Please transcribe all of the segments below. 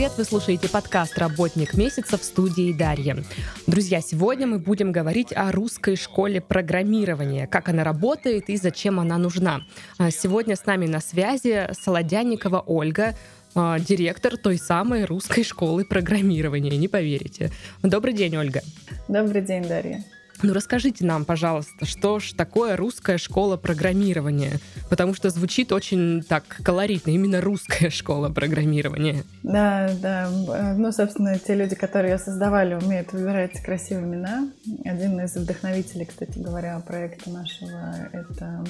привет! Вы слушаете подкаст «Работник месяца» в студии Дарья. Друзья, сегодня мы будем говорить о русской школе программирования, как она работает и зачем она нужна. А сегодня с нами на связи Солодянникова Ольга, а, директор той самой русской школы программирования, не поверите. Добрый день, Ольга. Добрый день, Дарья. Ну расскажите нам, пожалуйста, что ж такое русская школа программирования? Потому что звучит очень так колоритно, именно русская школа программирования. Да, да. Ну, собственно, те люди, которые ее создавали, умеют выбирать красивые имена. Один из вдохновителей, кстати говоря, проекта нашего, это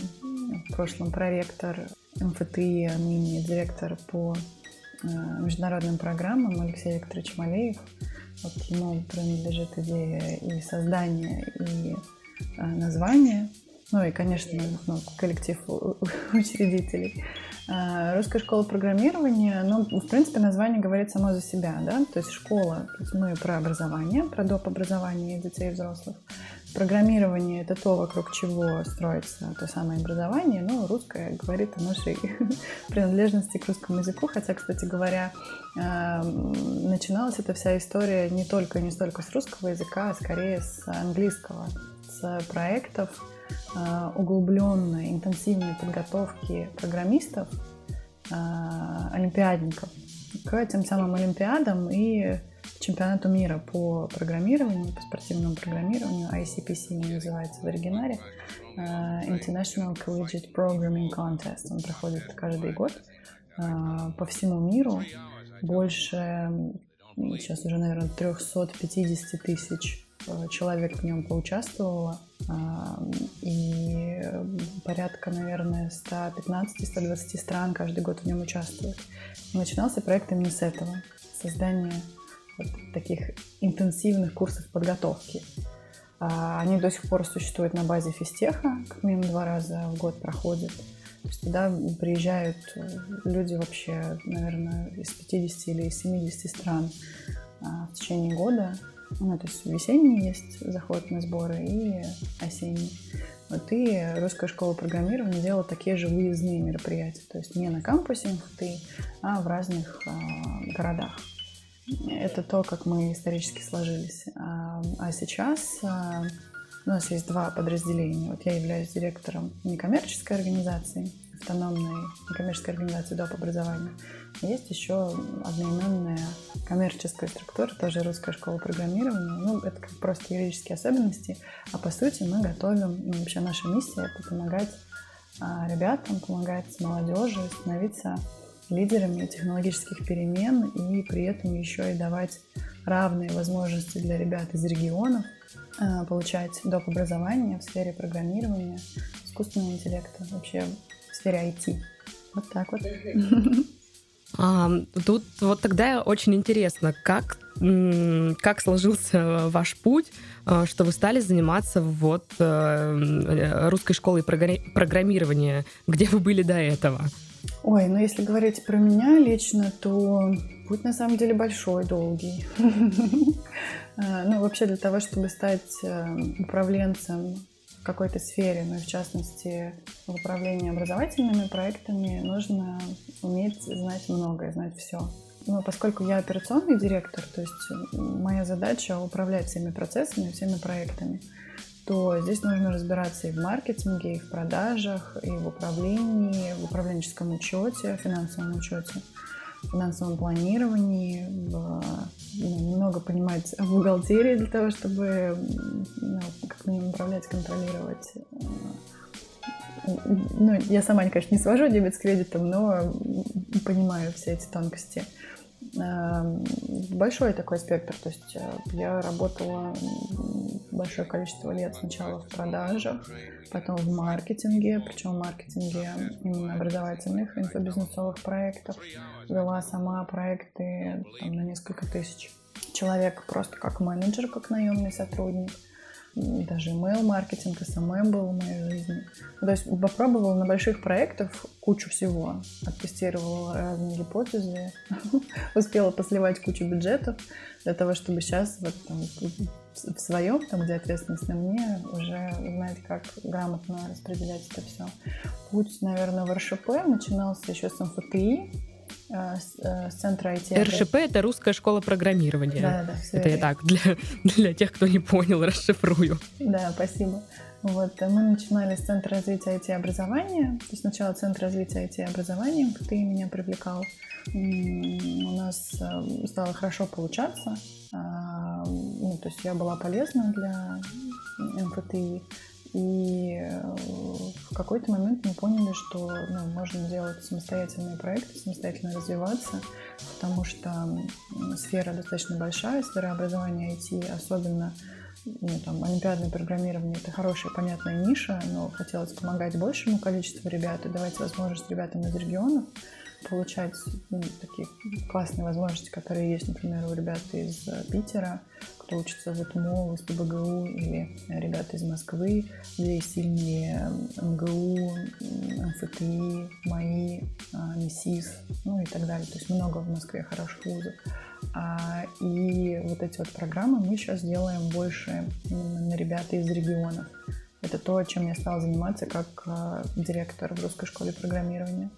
в прошлом проректор МФТИ, а ныне директор по э, международным программам Алексей Викторович Малеев. Вот ему принадлежит идея и создания, и э, названия. Ну и, конечно, ну, коллектив учредителей. Э, русская школа программирования, ну, в принципе, название говорит само за себя, да, то есть школа, то есть мы про образование, про доп. образование детей и взрослых. Программирование — это то, вокруг чего строится то самое образование, но русское говорит о нашей принадлежности к русскому языку, хотя, кстати говоря, э, начиналась эта вся история не только не столько с русского языка, а скорее с английского, с проектов, углубленной, интенсивной подготовки программистов, э, олимпиадников к тем самым олимпиадам и чемпионату мира по программированию, по спортивному программированию, ICPC называется в оригинале, э, International Collegiate Programming Contest. Он проходит каждый год по всему миру. Больше, сейчас уже, наверное, 350 тысяч Э, человек в нем поучаствовало, а, и порядка, наверное, 115-120 стран каждый год в нем участвуют. начинался проект именно с этого, создания вот таких интенсивных курсов подготовки. А, они до сих пор существуют на базе физтеха, как минимум два раза в год проходят. То есть туда приезжают люди вообще, наверное, из 50 или из 70 стран а, в течение года ну, то есть весенний есть заход на сборы и осенний. Вот и Русская школа программирования делала такие же выездные мероприятия. То есть не на кампусе МХТ, а в разных э, городах. Это то, как мы исторически сложились. А, а сейчас а, у нас есть два подразделения. Вот я являюсь директором некоммерческой организации, автономной некоммерческой организации доп. образования. Есть еще одноименная коммерческая структура, тоже русская школа программирования. Ну, это как просто юридические особенности. А по сути мы готовим, ну, вообще наша миссия — это помогать а, ребятам, помогать молодежи становиться лидерами технологических перемен и при этом еще и давать равные возможности для ребят из регионов а, получать доп. образование в сфере программирования, искусственного интеллекта, вообще сфере IT. Вот так вот. А, тут вот тогда очень интересно, как, как сложился ваш путь, а, что вы стали заниматься вот э, русской школой программирования, где вы были до этого? Ой, ну если говорить про меня лично, то путь на самом деле большой, долгий. А, ну, вообще для того, чтобы стать э, управленцем в какой-то сфере, ну в частности в управлении образовательными проектами, нужно уметь знать многое, знать все. Но поскольку я операционный директор, то есть моя задача управлять всеми процессами, всеми проектами, то здесь нужно разбираться и в маркетинге, и в продажах, и в управлении, в управленческом учете, финансовом учете финансовом планировании, в, ну, немного понимать в бухгалтерии для того, чтобы ну, как минимум управлять, контролировать. Ну, я сама, конечно, не свожу дебет с кредитом, но понимаю все эти тонкости. Эм, большой такой спектр. То есть э, я работала большое количество лет сначала в продажах, потом в маркетинге, причем в маркетинге именно образовательных инфобизнесовых проектов. Вела сама проекты там, на несколько тысяч человек просто как менеджер, как наемный сотрудник даже email-маркетинг, SMM был в моей жизни. Ну, то есть попробовала на больших проектах кучу всего. Оттестировала разные гипотезы, успела посливать кучу бюджетов для того, чтобы сейчас вот, там, в своем, там, где ответственность на мне, уже знать, как грамотно распределять это все. Путь, наверное, в РШП начинался еще с МФТИ, с, с центра IT. РШП — это русская школа программирования. Да, да, Это я так, для, для тех, кто не понял, расшифрую. Да, спасибо. Вот, мы начинали с Центра развития IT-образования. То есть сначала Центр развития IT-образования, ты меня привлекал. У нас стало хорошо получаться. А, ну, то есть я была полезна для МФТИ. И э, в какой-то момент мы поняли, что ну, можно делать самостоятельные проекты, самостоятельно развиваться, потому что сфера достаточно большая, сфера образования IT, особенно ну, там, олимпиадное программирование — это хорошая, понятная ниша, но хотелось помогать большему количеству ребят и давать возможность ребятам из регионов получать ну, такие классные возможности, которые есть, например, у ребят из э, Питера, кто учится в УТМО, из ПБГУ, или ребята из Москвы, где сильные МГУ, МФТИ, МАИ, а, МИСИС, ну и так далее. То есть много в Москве хороших вузов. А, и вот эти вот программы мы сейчас делаем больше на ребята из регионов. Это то, чем я стала заниматься как э, директор в русской школе программирования.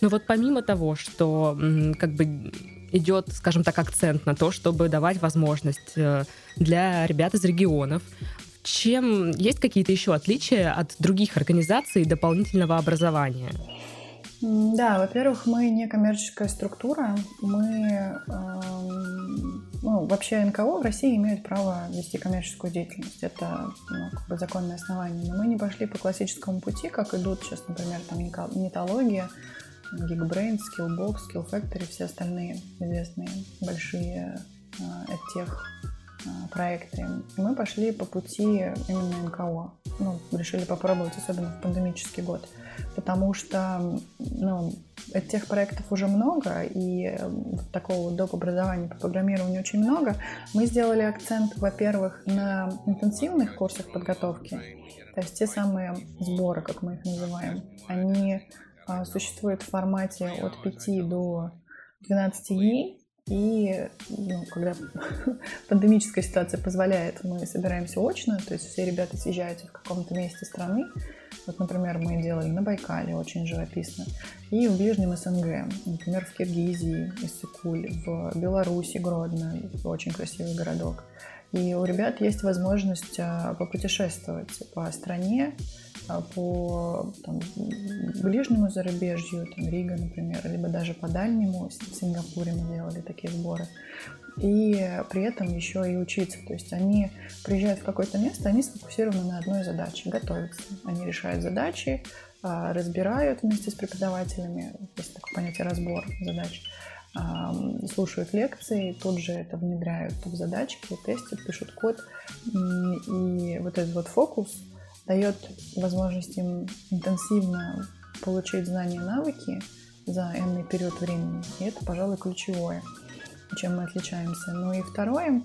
Ну вот помимо того, что как бы идет, скажем так, акцент на то, чтобы давать возможность э, для ребят из регионов, чем есть какие-то еще отличия от других организаций дополнительного образования? Да, во-первых, мы не коммерческая структура. Мы, э, ну, вообще НКО в России имеют право вести коммерческую деятельность. Это ну, как бы законное основание. Но мы не пошли по классическому пути, как идут сейчас, например, там нетология, Geekbrain, Skillbox, Skill Factory, все остальные известные большие э, тех а, проекты. Мы пошли по пути именно НКО. Ну, решили попробовать, особенно в пандемический год. Потому что ну, этих проектов уже много, и такого доп. образования по программированию очень много. Мы сделали акцент, во-первых, на интенсивных курсах подготовки, то есть те самые сборы, как мы их называем. Они а, существуют в формате от 5 до 12 дней, и ну, когда пандемическая ситуация позволяет, мы собираемся очно, то есть все ребята съезжаются в каком-то месте страны. Вот, например, мы делали на Байкале, очень живописно, и в Ближнем СНГ, например, в Киргизии, Иссыкуль, в Беларуси, Гродно, очень красивый городок. И у ребят есть возможность а, попутешествовать по стране, а, по там, ближнему зарубежью, там, Рига, например, либо даже по дальнему, в Сингапуре мы делали такие сборы. И при этом еще и учиться. То есть они приезжают в какое-то место, они сфокусированы на одной задаче, готовятся. Они решают задачи, а, разбирают вместе с преподавателями, есть такое понятие разбор задач, слушают лекции, тут же это внедряют в задачки, тестят, пишут код. И вот этот вот фокус дает возможность им интенсивно получить знания и навыки за энный период времени. И это, пожалуй, ключевое, чем мы отличаемся. Ну и второе,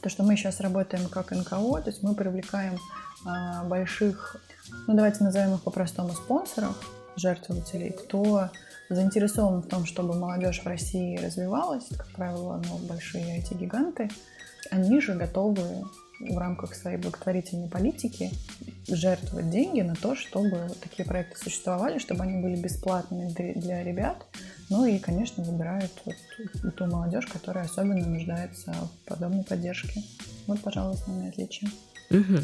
то, что мы сейчас работаем как НКО, то есть мы привлекаем а, больших, ну давайте назовем их по-простому спонсоров, жертвователей, кто заинтересован в том, чтобы молодежь в России развивалась, как правило, ну, большие IT-гиганты, они же готовы в рамках своей благотворительной политики жертвовать деньги на то, чтобы такие проекты существовали, чтобы они были бесплатными для ребят. Ну и, конечно, выбирают вот ту молодежь, которая особенно нуждается в подобной поддержке. Вот, пожалуй, основные отличия. Угу.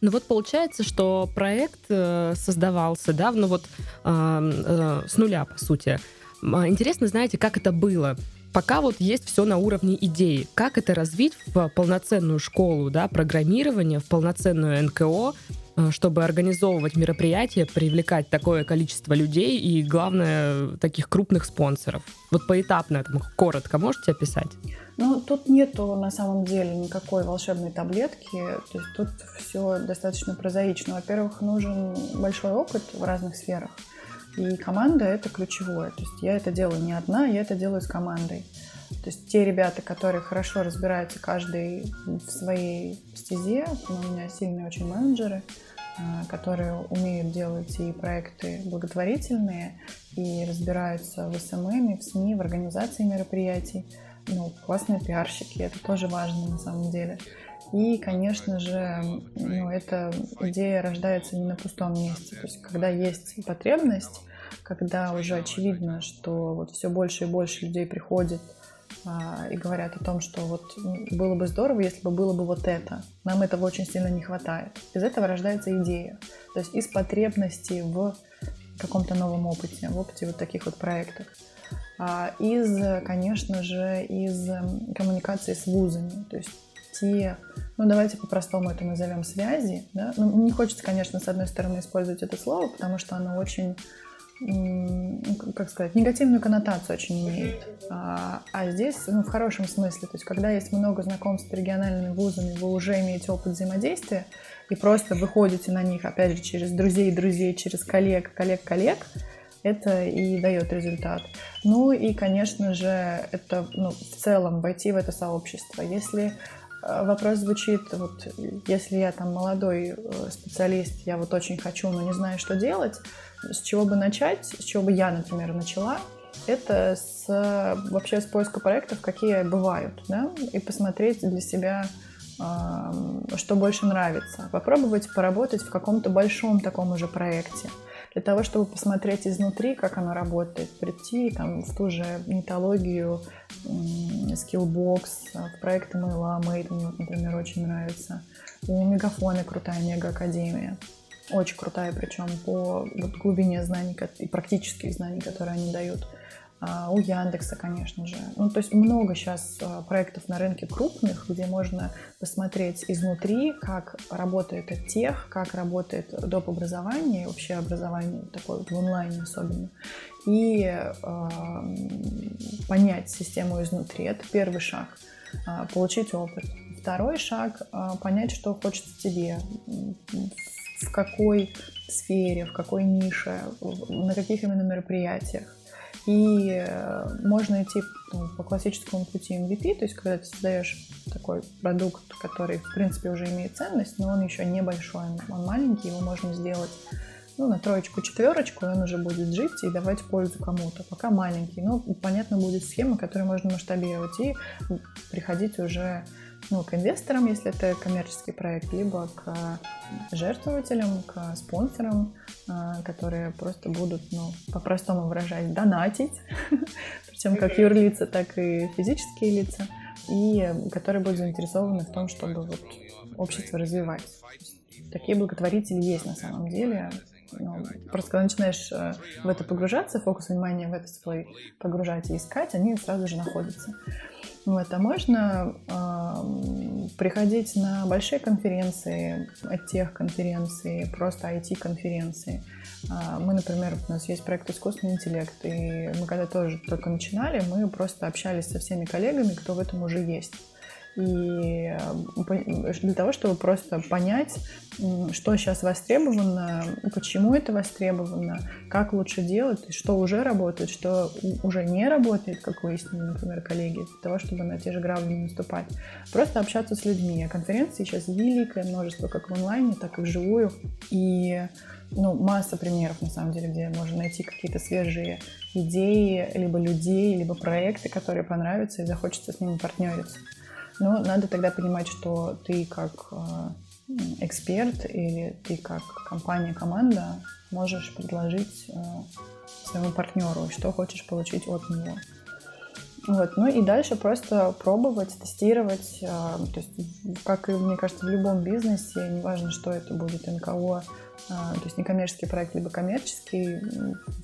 Ну вот получается, что проект э, создавался, да, ну вот э, э, с нуля, по сути. А, интересно, знаете, как это было? Пока вот есть все на уровне идеи. Как это развить в полноценную школу да, программирования, в полноценную НКО, э, чтобы организовывать мероприятия, привлекать такое количество людей и, главное, таких крупных спонсоров? Вот поэтапно, это коротко можете описать? Ну, тут нету на самом деле никакой волшебной таблетки. То есть тут все достаточно прозаично. Во-первых, нужен большой опыт в разных сферах. И команда — это ключевое. То есть я это делаю не одна, я это делаю с командой. То есть те ребята, которые хорошо разбираются каждый в своей стезе, у меня сильные очень менеджеры, а, которые умеют делать и проекты благотворительные, и разбираются в SMM, в СМИ, в организации мероприятий ну, классные пиарщики, это тоже важно на самом деле. И, конечно же, ну, эта идея рождается не на пустом месте. То есть, когда есть потребность, когда уже очевидно, что вот все больше и больше людей приходит а, и говорят о том, что вот было бы здорово, если бы было бы вот это. Нам этого очень сильно не хватает. Из этого рождается идея. То есть из потребности в каком-то новом опыте, в опыте вот таких вот проектов. А, из, конечно же, из коммуникации с вузами. То есть те, ну давайте по-простому это назовем связи. Да? Ну, не хочется, конечно, с одной стороны использовать это слово, потому что оно очень как сказать, негативную коннотацию очень имеет. А, а здесь, ну, в хорошем смысле, то есть, когда есть много знакомств с региональными вузами, вы уже имеете опыт взаимодействия и просто выходите на них, опять же, через друзей, друзей, через коллег, коллег, коллег, это и дает результат. Ну и, конечно же, это ну, в целом войти в это сообщество. Если э, вопрос звучит, вот если я там молодой э, специалист, я вот очень хочу, но не знаю, что делать, с чего бы начать, с чего бы я, например, начала, это с, вообще с поиска проектов, какие бывают, да, и посмотреть для себя, что больше нравится. Попробовать поработать в каком-то большом таком уже проекте. Для того, чтобы посмотреть изнутри, как оно работает, прийти там, в ту же металлогию, Skillbox, проекты MailA, Made мне, например, очень нравится. У Мегафона крутая мега-академия. Очень крутая, причем по вот, глубине знаний и практических знаний, которые они дают. А, у Яндекса, конечно же. Ну, то есть много сейчас а, проектов на рынке крупных, где можно посмотреть изнутри, как работает тех, как работает доп. образование, вообще образование такое вот в онлайне особенно, и э, понять систему изнутри. Это первый шаг. Получить опыт. Второй шаг понять, что хочется тебе, в какой сфере, в какой нише, на каких именно мероприятиях. И э, можно идти ну, по классическому пути MVP, то есть когда ты создаешь такой продукт, который, в принципе, уже имеет ценность, но он еще небольшой, он маленький, его можно сделать ну, на троечку, четверочку, он уже будет жить и давать пользу кому-то. Пока маленький, но понятно будет схема, которую можно масштабировать и приходить уже ну, к инвесторам, если это коммерческий проект, либо к жертвователям, к спонсорам, а, которые просто будут, ну, по-простому выражать, донатить, причем как юрлица, так и физические лица, и которые будут заинтересованы в том, чтобы вот общество развивать. Такие благотворители есть на самом деле. Ну, просто когда начинаешь э, в это погружаться, фокус внимания в это свой погружать и искать, они сразу же находятся. Вот, а можно э, приходить на большие конференции, тех конференции, просто IT-конференции. Э, мы, например, у нас есть проект «Искусственный интеллект», и мы когда тоже только начинали, мы просто общались со всеми коллегами, кто в этом уже есть и для того, чтобы просто понять, что сейчас востребовано, почему это востребовано, как лучше делать, что уже работает, что уже не работает, как выяснили, например, коллеги, для того, чтобы на те же грабли не наступать. Просто общаться с людьми. А конференции сейчас великое множество, как в онлайне, так и вживую. И ну, масса примеров, на самом деле, где можно найти какие-то свежие идеи, либо людей, либо проекты, которые понравятся, и захочется с ними партнериться. Но надо тогда понимать, что ты как э, эксперт или ты как компания, команда можешь предложить э, своему партнеру, что хочешь получить от него. Вот. Ну и дальше просто пробовать, тестировать. Э, то есть, как и, мне кажется, в любом бизнесе, неважно, что это будет, НКО, то есть некоммерческий проект, либо коммерческий,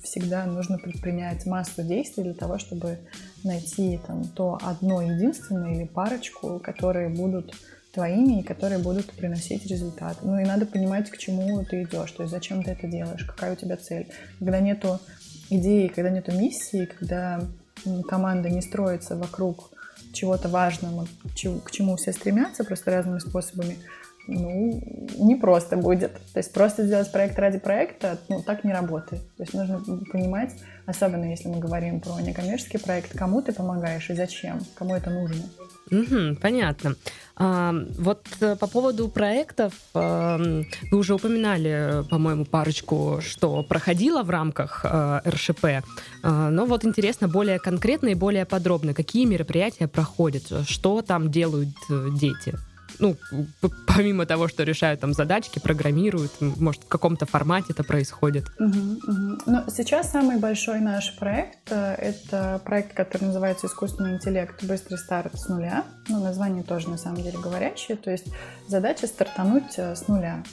всегда нужно предпринять массу действий для того, чтобы найти там то одно единственное или парочку, которые будут твоими и которые будут приносить результат. Ну и надо понимать, к чему ты идешь, то есть зачем ты это делаешь, какая у тебя цель. Когда нету идеи, когда нету миссии, когда команда не строится вокруг чего-то важного, к чему все стремятся, просто разными способами, ну, не просто будет. То есть просто сделать проект ради проекта, ну, так не работает. То есть нужно понимать, особенно если мы говорим про некоммерческий проект, кому ты помогаешь и зачем, кому это нужно. Угу, понятно. А, вот э, по поводу проектов, а, вы уже упоминали, по-моему, парочку, что проходило в рамках а, РШП. А, но вот интересно более конкретно и более подробно, какие мероприятия проходят, что там делают дети? Ну, помимо того, что решают там задачки, программируют, может, в каком-то формате это происходит? Угу, угу. Ну, сейчас самый большой наш проект э, — это проект, который называется «Искусственный интеллект. Быстрый старт с нуля». Ну, название тоже, на самом деле, говорящее. То есть задача стартануть э, с нуля.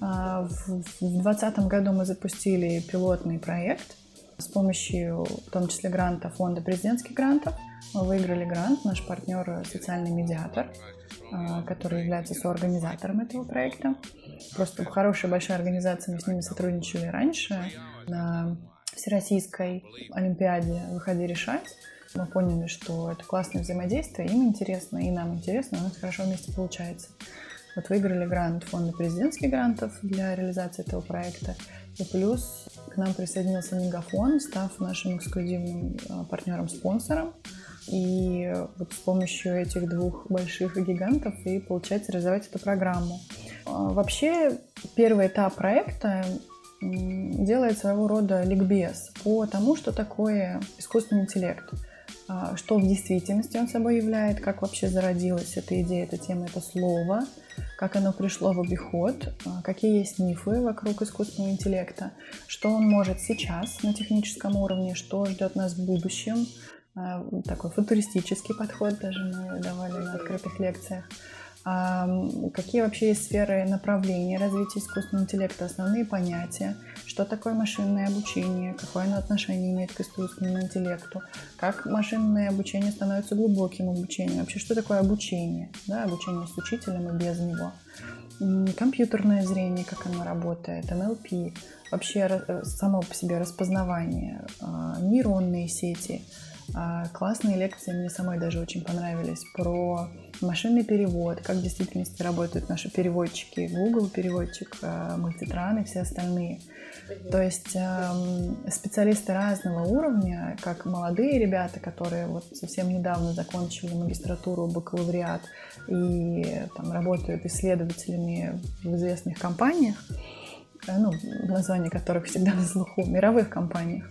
А, в 2020 году мы запустили пилотный проект с помощью, в том числе, гранта фонда президентских грантов. Мы выиграли грант, наш партнер — социальный медиатор, а, который является соорганизатором этого проекта. Просто хорошая большая организация, мы с ними сотрудничали раньше на Всероссийской Олимпиаде «Выходи решать». Мы поняли, что это классное взаимодействие, им интересно, и нам интересно, у нас хорошо вместе получается. Вот выиграли грант фонда президентских грантов для реализации этого проекта. И плюс к нам присоединился Мегафон, став нашим эксклюзивным а, партнером-спонсором. И вот с помощью этих двух больших гигантов и получается реализовать эту программу. А, вообще, первый этап проекта делает своего рода ликбез по тому, что такое искусственный интеллект, а, что в действительности он собой является, как вообще зародилась эта идея, эта тема, это слово, как оно пришло в обиход, а, какие есть мифы вокруг искусственного интеллекта, что он может сейчас на техническом уровне, что ждет нас в будущем, такой футуристический подход даже мы давали на открытых лекциях. А, какие вообще есть сферы направления развития искусственного интеллекта, основные понятия, что такое машинное обучение, какое оно отношение имеет к искусственному интеллекту, как машинное обучение становится глубоким обучением, вообще что такое обучение, да, обучение с учителем и без него, компьютерное зрение, как оно работает, NLP, вообще э, само по себе распознавание, а, нейронные сети – а, классные лекции мне самой даже очень понравились про машинный перевод, как в действительности работают наши переводчики, Google переводчик, а, мультитран и все остальные. То есть специалисты разного уровня, как молодые ребята, которые вот совсем недавно закончили магистратуру, бакалавриат и там, работают исследователями в известных компаниях, ну, названия которых всегда на слуху, мировых компаниях,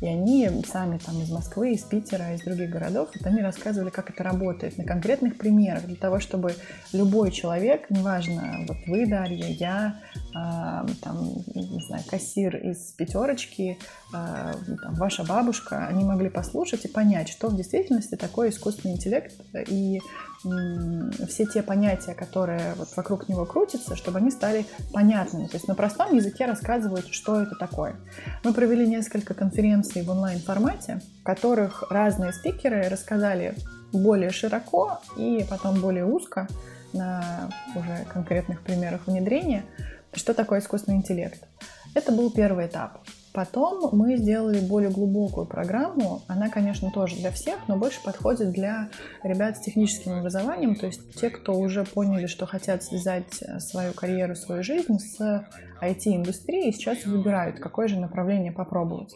и они сами там из Москвы, из Питера, из других городов, вот они рассказывали, как это работает на конкретных примерах, для того, чтобы любой человек, неважно, вот вы, Дарья, я, э, там, не знаю, кассир из пятерочки, э, там, ваша бабушка, они могли послушать и понять, что в действительности такое искусственный интеллект и все те понятия, которые вот вокруг него крутятся, чтобы они стали понятными. То есть на простом языке рассказывают, что это такое. Мы провели несколько конференций в онлайн-формате, в которых разные спикеры рассказали более широко и потом более узко на уже конкретных примерах внедрения, что такое искусственный интеллект. Это был первый этап. Потом мы сделали более глубокую программу. Она, конечно, тоже для всех, но больше подходит для ребят с техническим образованием, то есть те, кто уже поняли, что хотят связать э, свою карьеру, свою жизнь с IT-индустрией, и сейчас выбирают, какое же направление попробовать.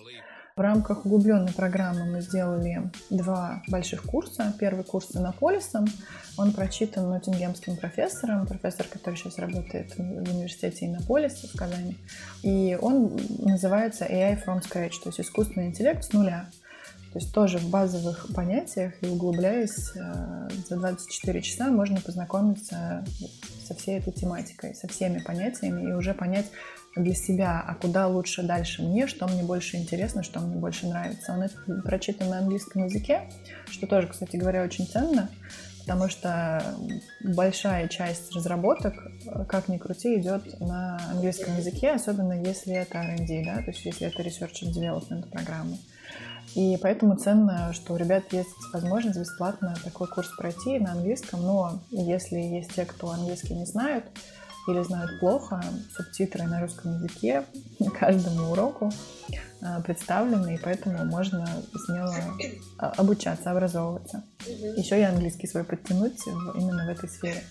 В рамках углубленной программы мы сделали два больших курса. Первый курс с Иннополисом. Он прочитан Ноттингемским профессором, профессор, который сейчас работает в университете Иннополиса в Казани. И он называется AI from scratch, то есть искусственный интеллект с нуля. То есть тоже в базовых понятиях и углубляясь э, за 24 часа можно познакомиться со всей этой тематикой, со всеми понятиями и уже понять, для себя, а куда лучше дальше мне, что мне больше интересно, что мне больше нравится. Он это прочитан на английском языке, что тоже, кстати говоря, очень ценно, потому что большая часть разработок, как ни крути, идет на английском языке, особенно если это R&D, да, то есть если это Research and Development программы. И поэтому ценно, что у ребят есть возможность бесплатно такой курс пройти на английском, но если есть те, кто английский не знают, или знают плохо, субтитры на русском языке каждому уроку а, представлены, и поэтому можно смело а, обучаться, образовываться. Еще и английский свой подтянуть именно в этой сфере.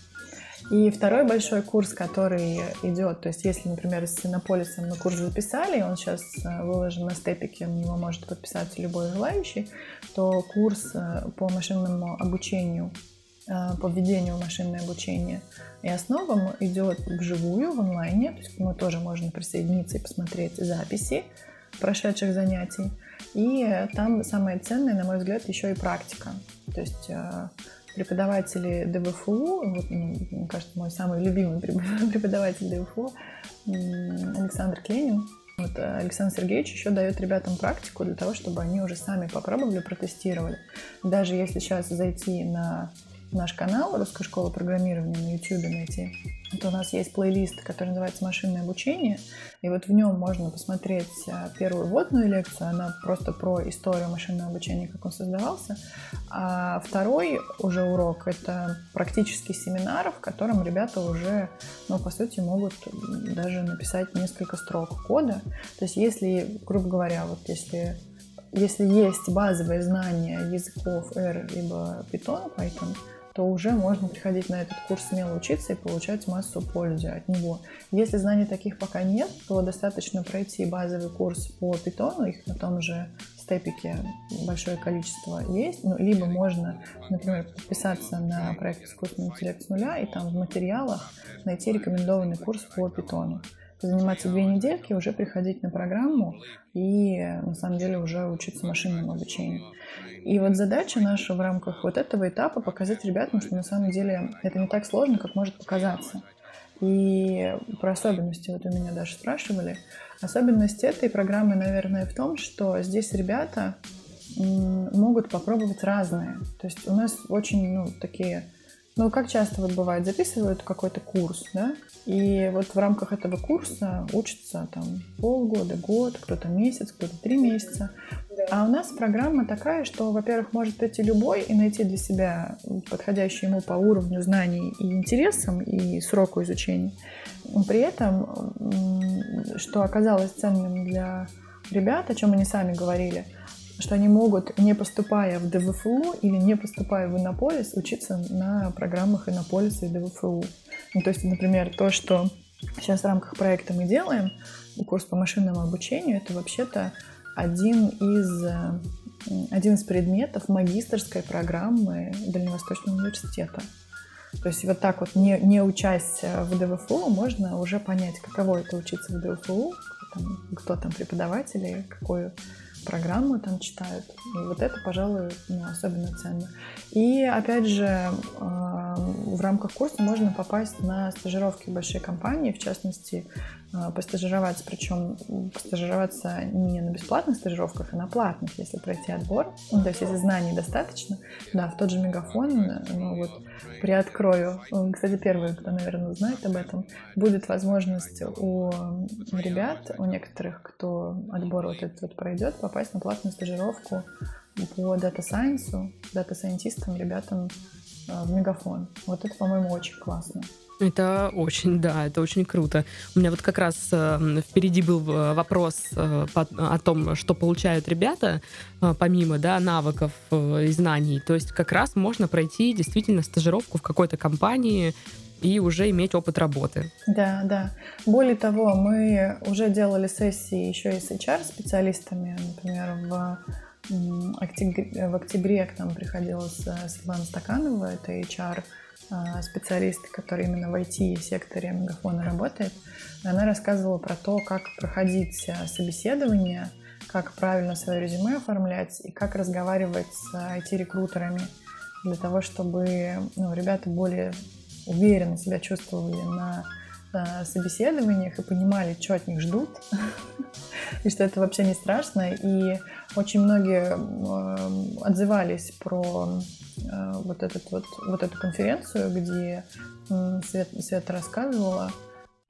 И второй большой курс, который идет, то есть если, например, с Синополисом мы курс записали, он сейчас а, выложен на степике, на него может подписаться любой желающий, то курс по машинному обучению Э, по введению в машинное обучение и основам идет вживую, в онлайне. То есть мы тоже можно присоединиться и посмотреть записи прошедших занятий. И там самое ценное, на мой взгляд, еще и практика. То есть э, преподаватели ДВФУ, вот, мне кажется, мой самый любимый преподаватель ДВФУ Александр Кленин, вот э, Александр Сергеевич еще дает ребятам практику для того, чтобы они уже сами попробовали, протестировали. Даже если сейчас зайти на наш канал «Русская школа программирования» на YouTube найти, то у нас есть плейлист, который называется «Машинное обучение», и вот в нем можно посмотреть а, первую вводную лекцию, она просто про историю машинного обучения, как он создавался, а второй уже урок — это практический семинар, в котором ребята уже, ну, по сути, могут даже написать несколько строк кода. То есть если, грубо говоря, вот если если есть базовые знания языков R либо Python, Python, то уже можно приходить на этот курс смело учиться и получать массу пользы от него. Если знаний таких пока нет, то достаточно пройти базовый курс по питону, их на том же степике большое количество есть, ну, либо можно, например, подписаться на проект «Искусственный интеллект с нуля» и там в материалах найти рекомендованный курс по питону заниматься две недельки, уже приходить на программу и на самом деле уже учиться машинному обучению. И вот задача наша в рамках вот этого этапа показать ребятам, что на самом деле это не так сложно, как может показаться. И про особенности вот у меня даже спрашивали. Особенность этой программы, наверное, в том, что здесь ребята могут попробовать разные. То есть у нас очень, ну, такие ну, как часто вот бывает, записывают какой-то курс, да, и вот в рамках этого курса учатся там полгода, год, кто-то месяц, кто-то три месяца. А у нас программа такая, что, во-первых, может прийти любой и найти для себя подходящий ему по уровню знаний и интересам, и сроку изучения. При этом, что оказалось ценным для ребят, о чем они сами говорили – что они могут, не поступая в ДВФУ или не поступая в Иннополис, учиться на программах Иннополиса и ДВФУ. Ну, то есть, например, то, что сейчас в рамках проекта мы делаем, курс по машинному обучению, это вообще-то один из, один из предметов магистрской программы Дальневосточного университета. То есть вот так вот, не, не учась в ДВФУ, можно уже понять, каково это учиться в ДВФУ, кто там, кто там преподаватели, какую программу там читают. И вот это, пожалуй, ну, особенно ценно. И опять же, э, в рамках курса можно попасть на стажировки в большие компании, в частности, постажироваться, причем постажироваться не на бесплатных стажировках, а на платных, если пройти отбор. Ну, то есть, если знаний достаточно, да, в тот же мегафон, ну вот, приоткрою. Кстати, первый, кто, наверное, знает об этом, будет возможность у ребят, у некоторых, кто отбор вот этот вот пройдет, попасть на платную стажировку по data science у, data scientist ам, ребятам э, в Мегафон. Вот это, по-моему, очень классно. Это очень, да, это очень круто. У меня вот как раз э, впереди был э, вопрос э, по, о том, что получают ребята, э, помимо да, навыков э, и знаний. То есть как раз можно пройти действительно стажировку в какой-то компании и уже иметь опыт работы. Да, да. Более того, мы уже делали сессии еще и с HR-специалистами, например, в в октябре к нам приходила Светлана Стаканова, это HR специалист, который именно в IT-секторе Мегафона работает. Она рассказывала про то, как проходить а, собеседование, как правильно свое резюме оформлять и как разговаривать с IT-рекрутерами для того, чтобы ну, ребята более уверенно себя чувствовали на а, собеседованиях и понимали, что от них ждут, и что это вообще не страшно. И очень многие отзывались про а, вот, этот вот, вот эту конференцию, где Свет, Света рассказывала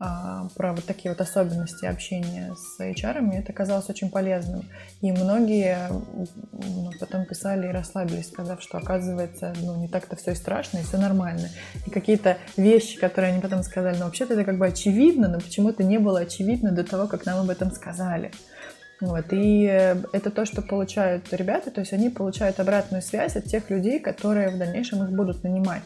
а, про вот такие вот особенности общения с HR, это казалось очень полезным. И многие ну, потом писали и расслабились, сказав, что оказывается, ну, не так-то все и страшно, и все нормально. И какие-то вещи, которые они потом сказали, ну, вообще-то это как бы очевидно, но почему-то не было очевидно до того, как нам об этом сказали. Вот, и это то, что получают ребята, то есть они получают обратную связь от тех людей, которые в дальнейшем их будут нанимать.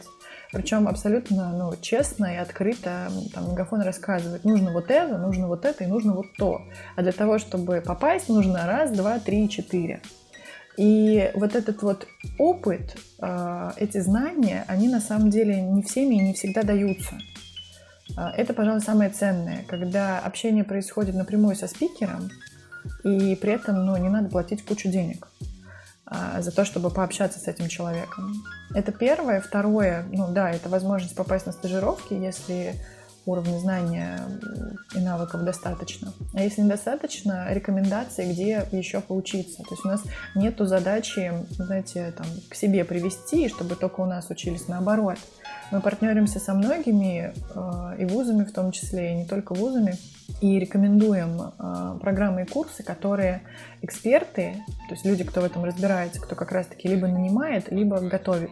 Причем абсолютно ну, честно и открыто там, Мегафон рассказывает, нужно вот это, нужно вот это и нужно вот то. А для того, чтобы попасть, нужно раз, два, три, четыре. И вот этот вот опыт, а, эти знания, они на самом деле не всеми и не всегда даются. А, это, пожалуй, самое ценное, когда общение происходит напрямую со спикером, и при этом ну, не надо платить кучу денег. А, за то, чтобы пообщаться с этим человеком. Это первое. Второе, ну да, это возможность попасть на стажировки, если уровня знания и навыков достаточно. А если недостаточно, рекомендации, где еще поучиться. То есть у нас нету задачи, знаете, там, к себе привести, чтобы только у нас учились наоборот. Мы партнеримся со многими э, и вузами в том числе, и не только вузами, и рекомендуем э, программы и курсы, которые эксперты, то есть люди, кто в этом разбирается, кто как раз-таки либо нанимает, либо готовит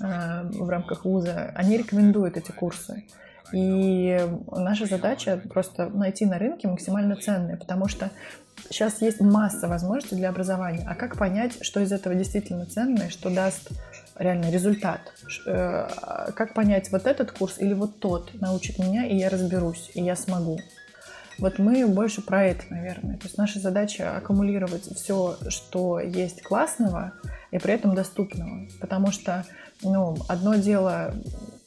э, в рамках вуза, они рекомендуют эти курсы. И наша задача просто найти на рынке максимально ценные, потому что сейчас есть масса возможностей для образования. А как понять, что из этого действительно ценное, что даст реально результат. Э, как понять, вот этот курс или вот тот научит меня, и я разберусь, и я смогу. Вот мы больше про это, наверное. То есть наша задача аккумулировать все, что есть классного и при этом доступного. Потому что, ну, одно дело,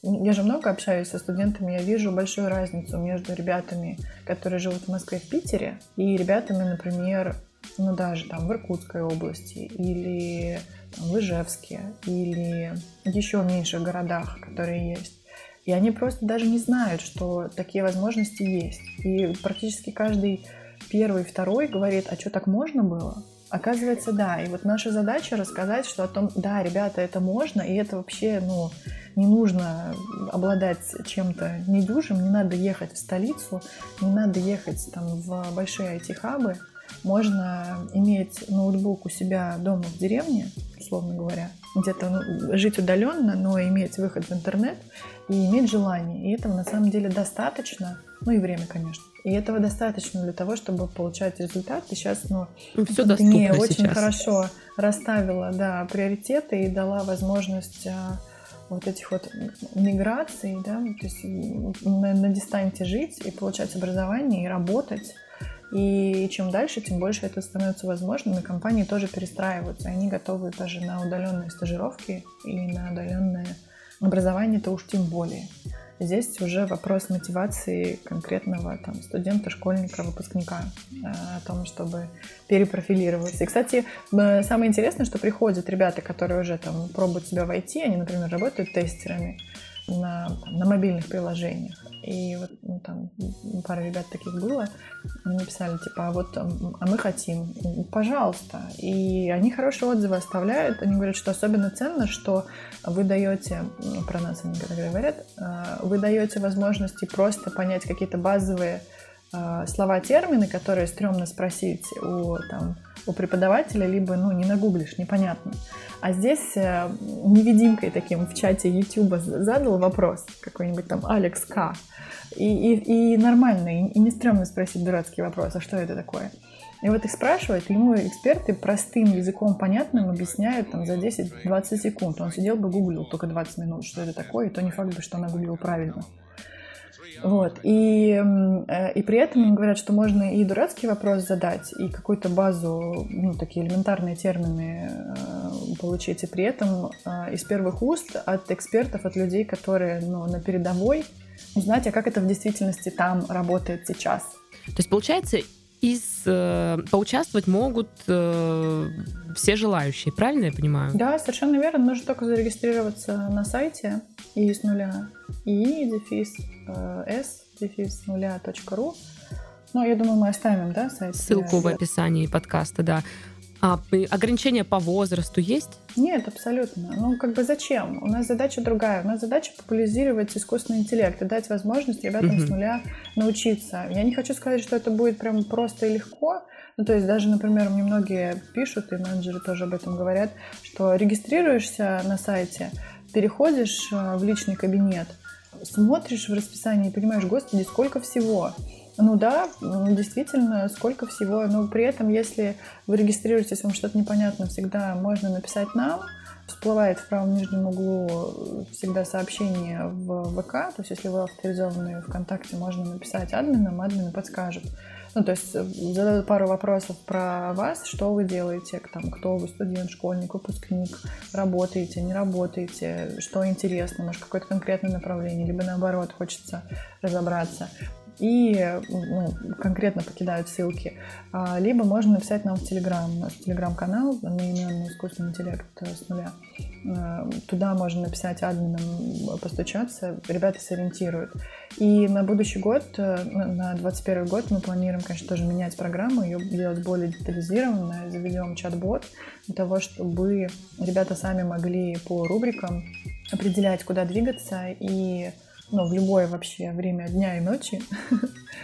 я же много общаюсь со студентами, я вижу большую разницу между ребятами, которые живут в Москве, в Питере, и ребятами, например, ну даже там в Иркутской области или в Ижевске или еще меньших городах, которые есть. И они просто даже не знают, что такие возможности есть. И практически каждый первый, второй говорит, а что так можно было? Оказывается, да. И вот наша задача рассказать, что о том, да, ребята, это можно, и это вообще, ну, не нужно обладать чем-то недюжим, не надо ехать в столицу, не надо ехать там в большие IT-хабы, можно иметь ноутбук у себя дома в деревне, условно говоря, где-то ну, жить удаленно, но иметь выход в интернет и иметь желание. И этого на самом деле достаточно, ну и время, конечно. И этого достаточно для того, чтобы получать результат. И сейчас, ну, ну Все мне очень сейчас. хорошо расставила, да, приоритеты и дала возможность а, вот этих вот миграций, да, то есть на, на дистанте жить и получать образование и работать и чем дальше, тем больше это становится возможным, и компании тоже перестраиваются. Они готовы даже на удаленные стажировки и на удаленное образование, то уж тем более. Здесь уже вопрос мотивации конкретного там, студента, школьника, выпускника э, о том, чтобы перепрофилироваться. И, кстати, самое интересное, что приходят ребята, которые уже там пробуют себя в IT, они, например, работают тестерами, на, там, на мобильных приложениях. И вот ну, там пара ребят таких было, они писали, типа, а вот а мы хотим, пожалуйста. И они хорошие отзывы оставляют, они говорят, что особенно ценно, что вы даете, про нас они говорят, а, вы даете возможности просто понять какие-то базовые а, слова, термины, которые стрёмно спросить у, там, у преподавателя, либо ну, не нагуглишь, непонятно. А здесь э, невидимкой таким в чате YouTube задал вопрос какой-нибудь там Алекс К. И, и, и нормально, и, и не стрёмно спросить дурацкий вопрос, а что это такое? И вот их спрашивают, ему эксперты простым языком понятным объясняют там за 10-20 секунд. Он сидел бы гуглил только 20 минут, что это такое, и то не факт бы, что она гуглил правильно. Вот. И, э, и при этом им говорят, что можно и дурацкий вопрос задать, и какую-то базу, ну, такие элементарные термины э, получить. И при этом э, из первых уст от экспертов, от людей, которые ну, на передовой, узнать, а как это в действительности там работает сейчас. То есть, получается, из э, поучаствовать могут э, все желающие, правильно я понимаю? Да, совершенно верно. Нужно только зарегистрироваться на сайте и с нуля и дефис э, s дефис нуля точка ру. Ну, я думаю, мы оставим, да, сайт? Ссылку в описании подкаста, да. А ограничения по возрасту есть? Нет, абсолютно. Ну, как бы зачем? У нас задача другая. У нас задача популяризировать искусственный интеллект и дать возможность ребятам угу. с нуля научиться. Я не хочу сказать, что это будет прям просто и легко. Ну, то есть даже, например, мне многие пишут, и менеджеры тоже об этом говорят, что регистрируешься на сайте, переходишь э, в личный кабинет, смотришь в расписание и понимаешь, господи, сколько всего. Ну да, действительно, сколько всего. Но при этом, если вы регистрируетесь, вам что-то непонятно, всегда можно написать нам. Всплывает в правом нижнем углу всегда сообщение в ВК. То есть, если вы авторизованы ВКонтакте, можно написать админам, админы подскажут. Ну, то есть задают пару вопросов про вас, что вы делаете, там, кто вы, студент, школьник, выпускник, работаете, не работаете, что интересно, может, какое-то конкретное направление, либо наоборот, хочется разобраться и ну, конкретно покидают ссылки. А, либо можно написать нам в Телеграм. У нас Телеграм-канал одноименный искусственный интеллект с нуля. А, туда можно написать админам, постучаться, ребята сориентируют. И на будущий год, э, на 2021 год мы планируем, конечно, тоже менять программу, ее делать более детализированной, заведем чат-бот для того, чтобы ребята сами могли по рубрикам определять, куда двигаться и ну, в любое вообще время дня и ночи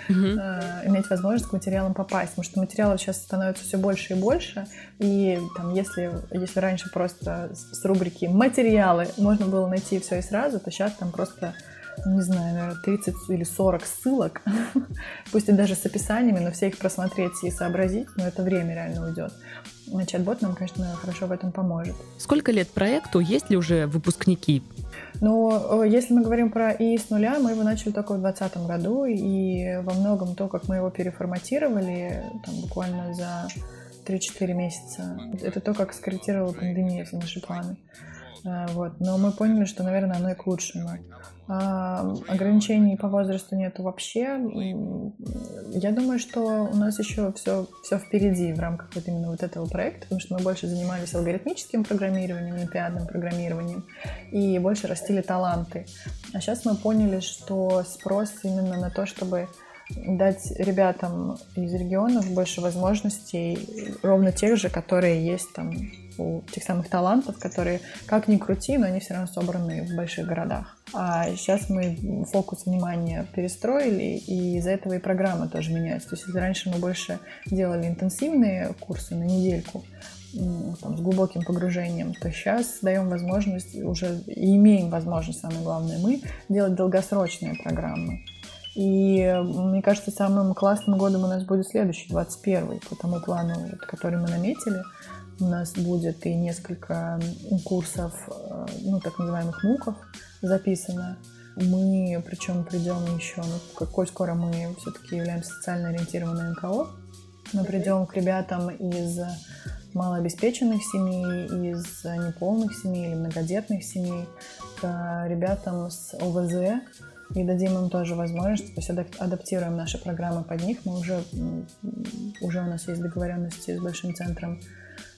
mm-hmm. иметь возможность к материалам попасть, потому что материалов сейчас становится все больше и больше, и там, если, если раньше просто с рубрики «материалы» можно было найти все и сразу, то сейчас там просто не знаю, наверное, 30 или 40 ссылок, пусть и даже с описаниями, но все их просмотреть и сообразить, но это время реально уйдет. Чат-бот нам, конечно, хорошо в этом поможет. Сколько лет проекту? Есть ли уже выпускники? Ну, если мы говорим про ИИ с нуля, мы его начали только в 2020 году, и во многом то, как мы его переформатировали, там, буквально за 3-4 месяца, это то, как скорректировала пандемия все наши планы. Э, вот. Но мы поняли, что, наверное, оно и к лучшему. А, ограничений по возрасту нету вообще. Я думаю, что у нас еще все, все впереди в рамках вот именно вот этого проекта, потому что мы больше занимались алгоритмическим программированием, олимпиадным программированием и больше растили таланты. А сейчас мы поняли, что спрос именно на то, чтобы дать ребятам из регионов больше возможностей, ровно тех же, которые есть там у тех самых талантов, которые, как ни крути, но они все равно собраны в больших городах. А сейчас мы фокус внимания перестроили, и из-за этого и программа тоже меняется. То есть если раньше мы больше делали интенсивные курсы на недельку, там, с глубоким погружением, то сейчас даем возможность, уже и имеем возможность, самое главное, мы делать долгосрочные программы. И мне кажется, самым классным годом у нас будет следующий, 21 по тому плану, который мы наметили. У нас будет и несколько курсов, э, ну, так называемых муков записано. Мы, причем, придем еще, ну, какой скоро мы все-таки являемся социально ориентированной НКО, мы придем к ребятам из малообеспеченных семей, из неполных семей или многодетных семей, к ребятам с ОВЗ, и дадим им тоже возможность, то есть адаптируем наши программы под них. Мы уже, уже у нас есть договоренности с Большим центром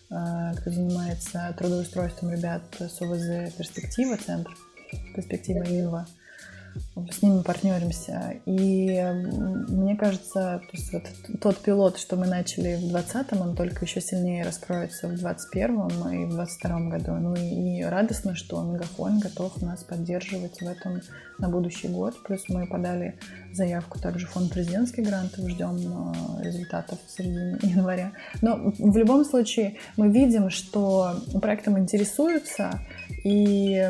кто занимается трудоустройством ребят с ОВЗ «Перспектива», центр «Перспектива Ильва». С ними партнеримся. И мне кажется, то есть вот тот пилот, что мы начали в 2020, он только еще сильнее раскроется в 2021 и в 2022 году. Ну и, и радостно, что Мегафон готов нас поддерживать в этом на будущий год. Плюс мы подали заявку также в фонд президентских грантов, ждем э, результатов в середине января. Но в любом случае мы видим, что проектом интересуются, и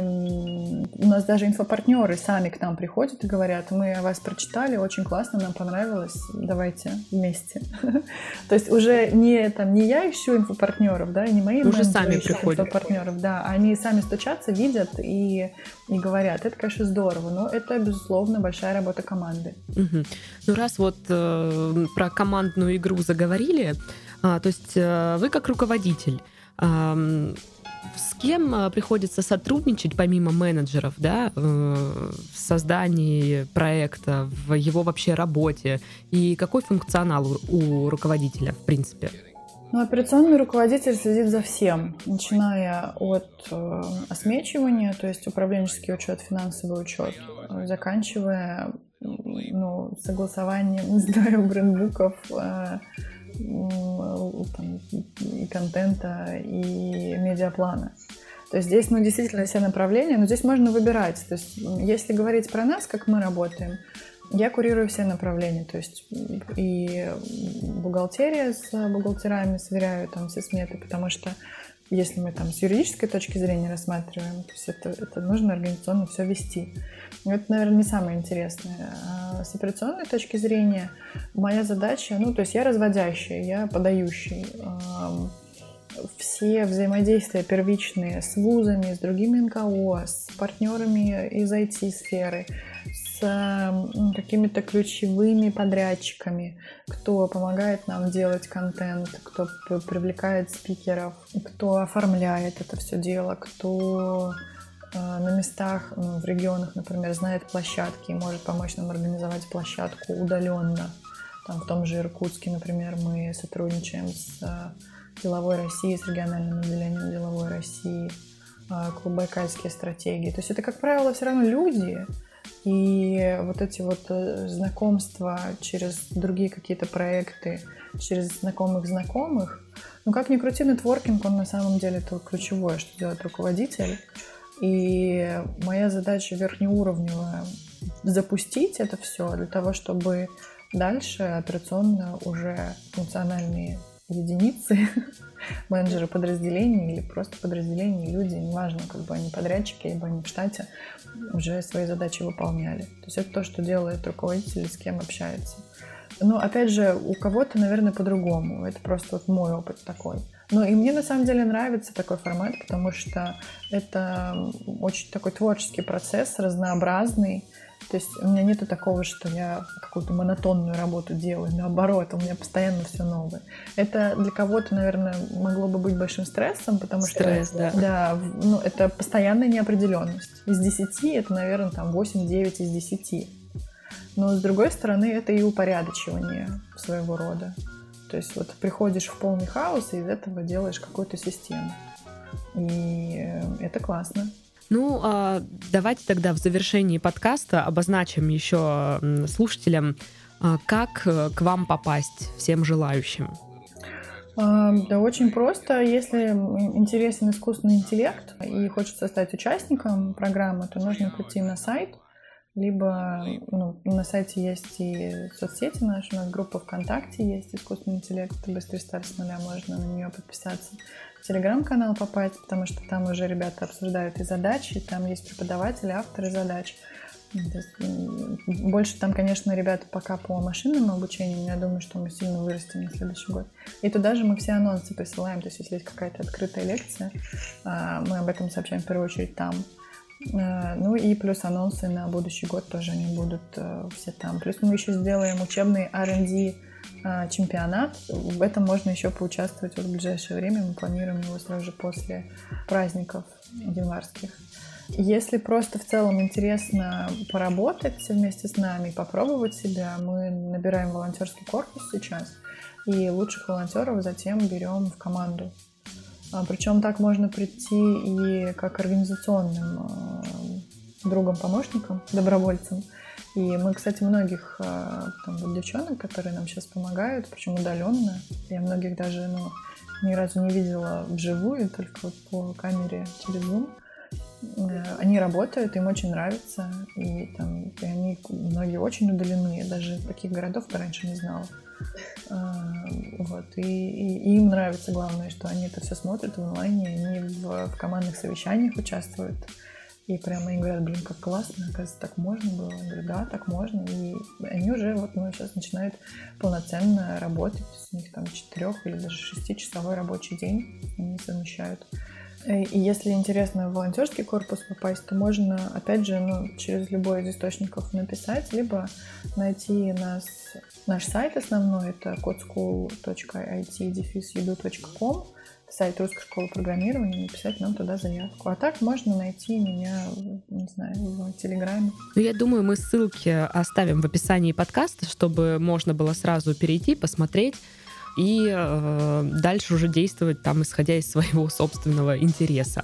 у нас даже инфопартнеры сами к нам приходят и говорят, мы о вас прочитали, очень классно, нам понравилось, давайте вместе. То есть уже не, там, не я ищу инфопартнеров, да, не мои уже сами приходят. инфопартнеров, да, они сами стучатся, видят и, и говорят, это, конечно, здорово, но это, безусловно, большая работа команды. Угу. Ну, раз вот э, про командную игру заговорили, а, то есть э, вы как руководитель, с кем э, приходится сотрудничать помимо менеджеров, да, э, в создании проекта, в его вообще работе, и какой функционал у руководителя, в принципе? Ну, операционный руководитель следит за всем, начиная от э, осмечивания, то есть управленческий учет, финансовый учет, заканчивая ну, согласованием, не знаю, брендбуков, э, там, и контента, и медиаплана. То есть здесь, ну, действительно все направления, но здесь можно выбирать. То есть если говорить про нас, как мы работаем, я курирую все направления, то есть и бухгалтерия с бухгалтерами сверяю там все сметы, потому что если мы там с юридической точки зрения рассматриваем, то есть это, это нужно организационно все вести. Это, наверное, не самое интересное. А с операционной точки зрения моя задача, ну, то есть я разводящая, я подающий. Все взаимодействия первичные с вузами, с другими НКО, с партнерами из IT-сферы, с какими-то ключевыми подрядчиками, кто помогает нам делать контент, кто привлекает спикеров, кто оформляет это все дело, кто на местах, ну, в регионах, например, знает площадки и может помочь нам организовать площадку удаленно. Там в том же Иркутске, например, мы сотрудничаем с Деловой России, с региональным отделением Деловой России, Клубайкальские стратегии. То есть это, как правило, все равно люди, и вот эти вот э, знакомства через другие какие-то проекты, через знакомых знакомых, ну как ни крути, нетворкинг, он на самом деле это ключевое, что делает руководитель. И моя задача верхнеуровневая запустить это все для того, чтобы дальше операционно уже функциональные единицы, менеджеры подразделений или просто подразделений, люди, неважно, как бы они подрядчики, либо они в штате, уже свои задачи выполняли. То есть это то, что делает руководитель, с кем общается. Но опять же, у кого-то, наверное, по-другому. Это просто вот мой опыт такой. Но и мне на самом деле нравится такой формат, потому что это очень такой творческий процесс, разнообразный. То есть у меня нету такого, что я какую-то монотонную работу делаю. Наоборот, у меня постоянно все новое. Это для кого-то, наверное, могло бы быть большим стрессом, потому Стресс, что да. Да, ну, это постоянная неопределенность. Из 10 это, наверное, там 8-9 из 10. Но с другой стороны, это и упорядочивание своего рода. То есть вот приходишь в полный хаос и из этого делаешь какую-то систему. И это классно. Ну, а, давайте тогда в завершении подкаста обозначим еще слушателям, а, как э, к вам попасть всем желающим. А, да, очень просто. Если интересен искусственный интеллект и хочется стать участником программы, то нужно прийти на сайт, либо ну, на сайте есть и соцсети наши, у нас группа ВКонтакте есть искусственный интеллект, быстрый старт с нуля, можно на нее подписаться телеграм-канал попасть, потому что там уже ребята обсуждают и задачи, там есть преподаватели, авторы задач. Больше там, конечно, ребята пока по машинному обучению, но я думаю, что мы сильно вырастем на следующий год. И туда же мы все анонсы присылаем, то есть если есть какая-то открытая лекция, а, мы об этом сообщаем в первую очередь там. А, ну и плюс анонсы на будущий год тоже они будут э, все там. Плюс мы еще сделаем учебный R&D а, чемпионат. В этом можно еще поучаствовать вот в ближайшее время. Мы планируем его сразу же после праздников январских. Если просто в целом интересно поработать вместе с нами, попробовать себя, мы набираем волонтерский корпус сейчас, и лучших волонтеров затем берем в команду. А, Причем так можно прийти и как организационным а, другом-помощником, добровольцем, и мы, кстати, многих а, там, вот девчонок, которые нам сейчас помогают, причем удаленно, я многих даже ну, ни разу не видела вживую, только вот по камере через Zoom. Э, они работают, им очень нравится, и, там, и они многие очень удалены, я даже таких городов-то раньше не знала. А, вот, и, и, и им нравится, главное, что они это все смотрят в онлайне, они в, в командных совещаниях участвуют, и прямо они говорят, блин, как классно, оказывается, так можно было. Я говорю, да, так можно. И они уже вот ну, сейчас начинают полноценно работать. У них там четырех или даже шестичасовой рабочий день они совмещают. И если интересно в волонтерский корпус попасть, то можно, опять же, ну, через любой из источников написать, либо найти нас, наш сайт основной, это codschool.it-edu.com, сайт Русской школы программирования, написать нам туда заявку. А так можно найти меня, не знаю, в Телеграме. Ну, я думаю, мы ссылки оставим в описании подкаста, чтобы можно было сразу перейти, посмотреть и э, дальше уже действовать там, исходя из своего собственного интереса.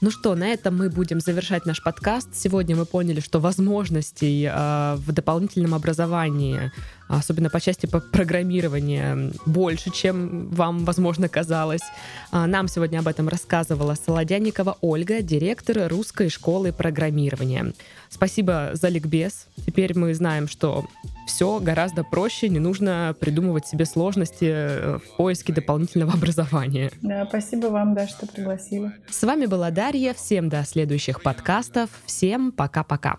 Ну что, на этом мы будем завершать наш подкаст. Сегодня мы поняли, что возможностей э, в дополнительном образовании, особенно по части программирования, больше, чем вам, возможно, казалось. Э, нам сегодня об этом рассказывала Солодяникова Ольга, директор русской школы программирования. Спасибо за ликбез. Теперь мы знаем, что все гораздо проще, не нужно придумывать себе сложности э, в поиске дополнительного образования. Да, спасибо вам, да, что пригласили. С вами была Дарья. Всем до следующих подкастов. Всем пока-пока.